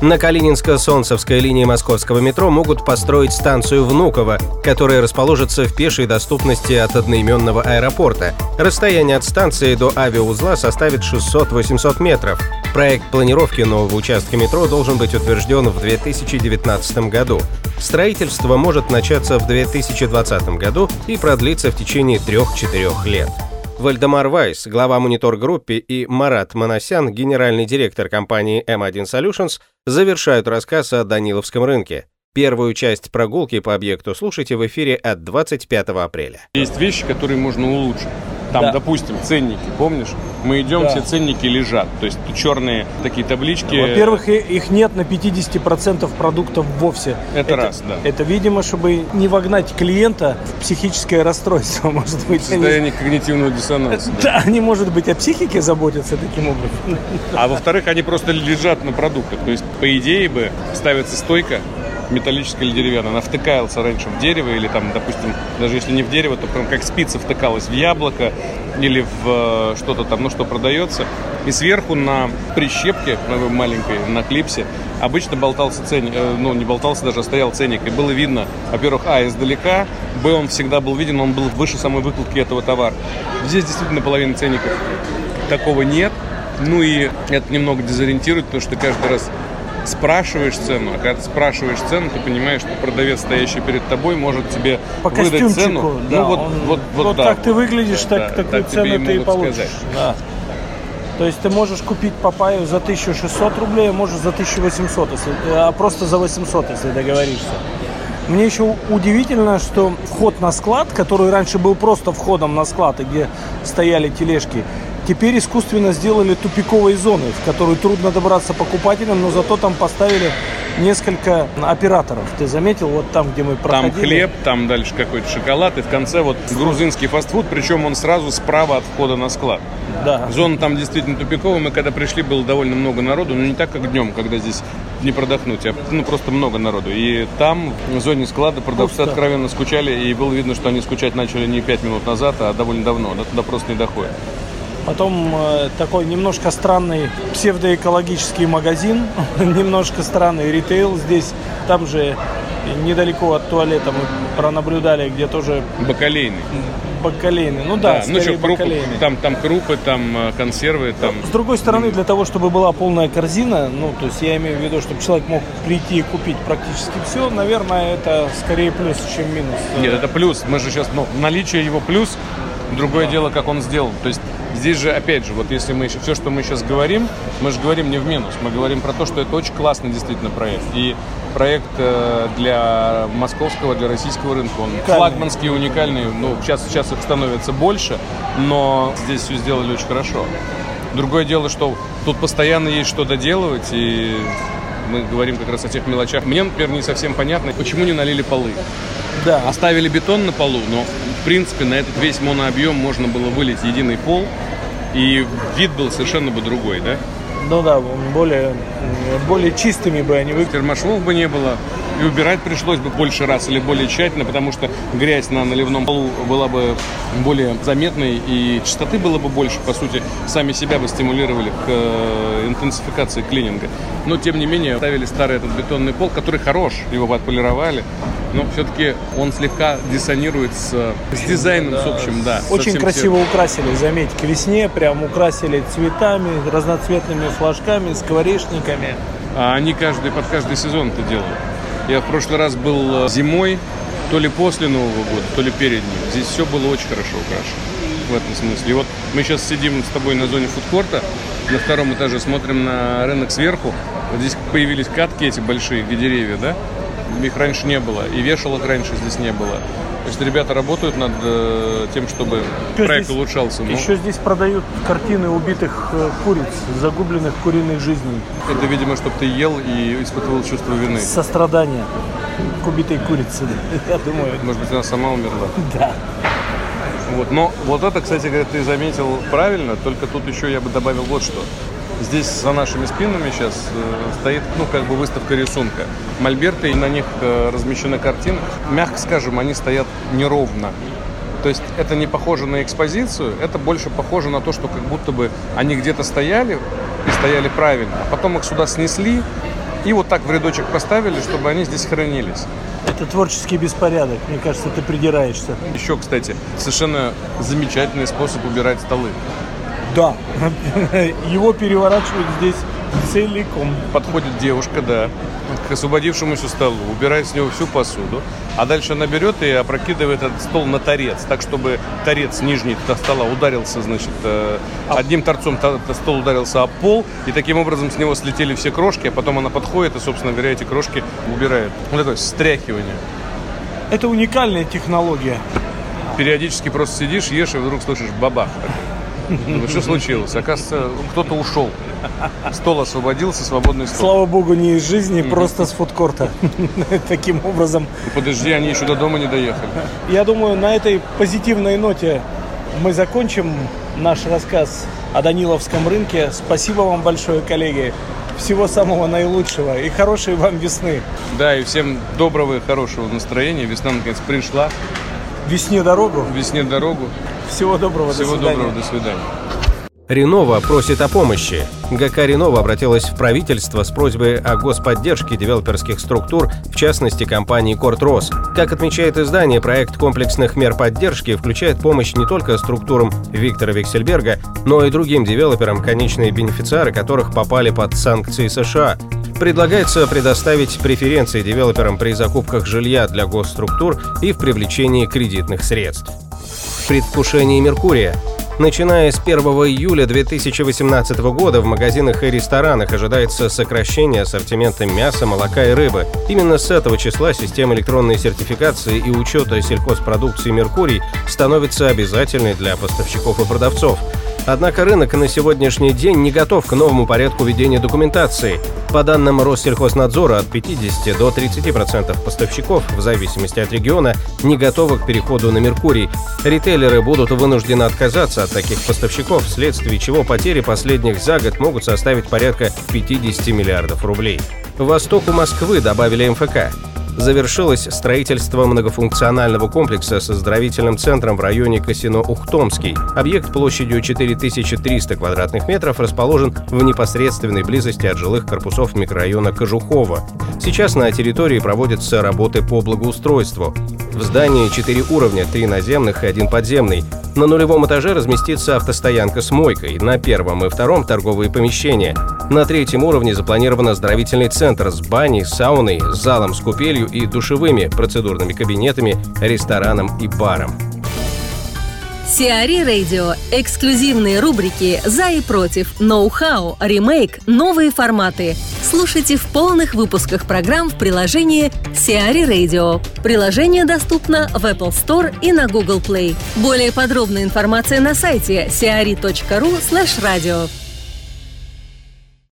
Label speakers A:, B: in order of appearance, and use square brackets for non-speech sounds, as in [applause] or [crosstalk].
A: На Калининско-Солнцевской линии московского метро могут построить станцию Внуково, которая расположится в пешей доступности от одноименного аэропорта. Расстояние от станции до авиаузла составит 600-800 метров. Проект планировки нового участка метро должен быть утвержден в 2019 году. Строительство может начаться в 2020 году и продлиться в течение 3-4 лет. Вальдемар Вайс, глава монитор-группе, и Марат Манасян, генеральный директор компании M1 Solutions, завершают рассказ о Даниловском рынке. Первую часть прогулки по объекту слушайте в эфире от 25 апреля.
B: Есть вещи, которые можно улучшить. Там, да. допустим, ценники, помнишь? Мы идем, да. все ценники лежат. То есть черные такие таблички.
C: Во-первых, их нет на 50% продуктов вовсе.
B: Это, это раз, да.
C: Это, видимо, чтобы не вогнать клиента в психическое расстройство, [laughs] может быть.
B: Состояние они... когнитивного диссонанса.
C: Да, они, может быть, о психике заботятся таким образом.
B: А во-вторых, они просто лежат на продуктах. То есть, по идее бы, ставится стойка, металлическая или деревянная, она втыкалась раньше в дерево или там, допустим, даже если не в дерево, то прям как спица втыкалась в яблоко или в э, что-то там, ну что продается. И сверху на прищепке маленькой, на клипсе, обычно болтался ценник, э, ну не болтался даже, а стоял ценник. И было видно, во-первых, а, издалека, б, он всегда был виден, он был выше самой выкладки этого товара. Здесь действительно половина ценников такого нет. Ну и это немного дезориентирует, потому что каждый раз спрашиваешь цену, а когда ты спрашиваешь цену, ты понимаешь, что продавец, стоящий перед тобой, может тебе
C: По
B: выдать цену.
C: Да, ну вот, он, вот, вот, вот да. так ты выглядишь, так, да, такую так цену ты и получишь. Да. То есть ты можешь купить папайю за 1600 рублей, а можешь за 1800, если, а просто за 800, если договоришься. Мне еще удивительно, что вход на склад, который раньше был просто входом на склад, где стояли тележки, Теперь искусственно сделали тупиковые зоны, в которые трудно добраться покупателям, но зато там поставили несколько операторов. Ты заметил, вот там, где мы проходили?
B: Там хлеб, там дальше какой-то шоколад, и в конце вот грузинский фастфуд, причем он сразу справа от входа на склад.
C: Да.
B: Зона там действительно тупиковая. Мы когда пришли, было довольно много народу, но не так, как днем, когда здесь не продохнуть, а ну, просто много народу. И там, в зоне склада, продавцы Пусто. откровенно скучали, и было видно, что они скучать начали не 5 минут назад, а довольно давно. Да, туда просто не доходит.
C: Потом э, такой немножко странный псевдоэкологический магазин, [laughs] немножко странный ритейл здесь. Там же недалеко от туалета мы пронаблюдали, где тоже...
B: Бакалейный.
C: Бакалейный, ну да, да
B: ну что, крупы, там, там крупы, там э, консервы, там...
C: С другой стороны, для того, чтобы была полная корзина, ну, то есть я имею в виду, чтобы человек мог прийти и купить практически все, наверное, это скорее плюс, чем минус.
B: Нет, это плюс. Мы же сейчас, ну, наличие его плюс, другое да. дело, как он сделал. То есть Здесь же, опять же, вот если мы еще, все, что мы сейчас говорим, мы же говорим не в минус, мы говорим про то, что это очень классный действительно проект. И проект э, для московского, для российского рынка, он уникальный. флагманский, уникальный. Ну, сейчас, сейчас их становится больше, но здесь все сделали очень хорошо. Другое дело, что тут постоянно есть что доделывать, и мы говорим как раз о тех мелочах. Мне, например, не совсем понятно, почему не налили полы.
C: Да.
B: Оставили бетон на полу, но в принципе на этот весь монообъем можно было вылить единый пол, и вид был совершенно бы другой, да?
C: Ну да, более, более чистыми бы они выглядели.
B: Термошвов бы не было, и убирать пришлось бы больше раз или более тщательно, потому что грязь на наливном полу была бы более заметной, и чистоты было бы больше, по сути, сами себя бы стимулировали к э, интенсификации клининга. Но, тем не менее, ставили старый этот бетонный пол, который хорош, его отполировали, но все-таки он слегка диссонирует с, с дизайном, да, с общим, да.
C: Очень красиво всем. украсили, заметь, к весне прям украсили цветами, разноцветными флажками, скворечниками.
B: А они каждый, под каждый сезон это делают. Я в прошлый раз был э, зимой, то ли после Нового года, то ли перед ним. Здесь все было очень хорошо украшено в этом смысле. И вот мы сейчас сидим с тобой на зоне фудкорта, на втором этаже смотрим на рынок сверху. Вот здесь появились катки эти большие, где деревья, да? Их раньше не было, и вешалок раньше здесь не было. То есть ребята работают над э, тем, чтобы еще проект здесь, улучшался.
C: Но... Еще здесь продают картины убитых э, куриц, загубленных куриных жизней.
B: Это, видимо, чтобы ты ел и испытывал чувство вины.
C: Сострадание к убитой курице, [laughs] я думаю.
B: Может быть, она сама умерла?
C: Да.
B: Вот. Но вот это, кстати говоря, ты заметил правильно, только тут еще я бы добавил вот что. Здесь за нашими спинами сейчас э, стоит, ну, как бы выставка рисунка. Мольберты, и на них э, размещены картины. Мягко скажем, они стоят неровно. То есть это не похоже на экспозицию, это больше похоже на то, что как будто бы они где-то стояли и стояли правильно, а потом их сюда снесли и вот так в рядочек поставили, чтобы они здесь хранились.
C: Это творческий беспорядок. Мне кажется, ты придираешься.
B: Еще, кстати, совершенно замечательный способ убирать столы.
C: Да, [laughs] его переворачивают здесь целиком.
B: Подходит девушка, да, к освободившемуся столу, убирает с него всю посуду, а дальше она берет и опрокидывает этот стол на торец, так, чтобы торец нижний стола ударился, значит, э, а одним торцом стол ударился о пол, и таким образом с него слетели все крошки, а потом она подходит и, собственно говоря, эти крошки убирает. Вот такое стряхивание.
C: Это уникальная технология.
B: Периодически просто сидишь, ешь, и вдруг слышишь бабах. Думаю, что случилось? Оказывается, кто-то ушел. Стол освободился, свободный стол.
C: Слава богу, не из жизни, просто с фудкорта. [laughs] Таким образом.
B: Подожди, они еще до дома не доехали.
C: Я думаю, на этой позитивной ноте мы закончим наш рассказ о Даниловском рынке. Спасибо вам большое, коллеги. Всего самого наилучшего и хорошей вам весны.
B: Да, и всем доброго и хорошего настроения. Весна наконец пришла.
C: Весне дорогу.
B: Весне дорогу.
C: Всего доброго,
B: Всего
C: до свидания.
B: доброго, до свидания.
A: Ренова просит о помощи. ГК «Ренова» обратилась в правительство с просьбой о господдержке девелоперских структур, в частности компании «Кортрос». Как отмечает издание, проект комплексных мер поддержки включает помощь не только структурам Виктора Виксельберга, но и другим девелоперам, конечные бенефициары которых попали под санкции США. Предлагается предоставить преференции девелоперам при закупках жилья для госструктур и в привлечении кредитных средств. Предвкушение Меркурия Начиная с 1 июля 2018 года в магазинах и ресторанах ожидается сокращение ассортимента мяса, молока и рыбы. Именно с этого числа система электронной сертификации и учета сельхозпродукции «Меркурий» становится обязательной для поставщиков и продавцов. Однако рынок на сегодняшний день не готов к новому порядку ведения документации. По данным Россельхознадзора, от 50 до 30% поставщиков, в зависимости от региона, не готовы к переходу на Меркурий. Ритейлеры будут вынуждены отказаться от таких поставщиков, вследствие чего потери последних за год могут составить порядка 50 миллиардов рублей. Востоку Москвы добавили МФК завершилось строительство многофункционального комплекса с оздоровительным центром в районе Касино-Ухтомский. Объект площадью 4300 квадратных метров расположен в непосредственной близости от жилых корпусов микрорайона Кожухова. Сейчас на территории проводятся работы по благоустройству. В здании четыре уровня, три наземных и один подземный. На нулевом этаже разместится автостоянка с мойкой, на первом и втором – торговые помещения. На третьем уровне запланирован оздоровительный центр с баней, сауной, залом с купелью и душевыми, процедурными кабинетами, рестораном и баром.
D: Сиари Радио. Эксклюзивные рубрики «За и против», «Ноу-хау», «Ремейк», «Новые форматы». Слушайте в полных выпусках программ в приложении Сиари Radio. Приложение доступно в Apple Store и на Google Play. Более подробная информация на сайте siari.ru radio.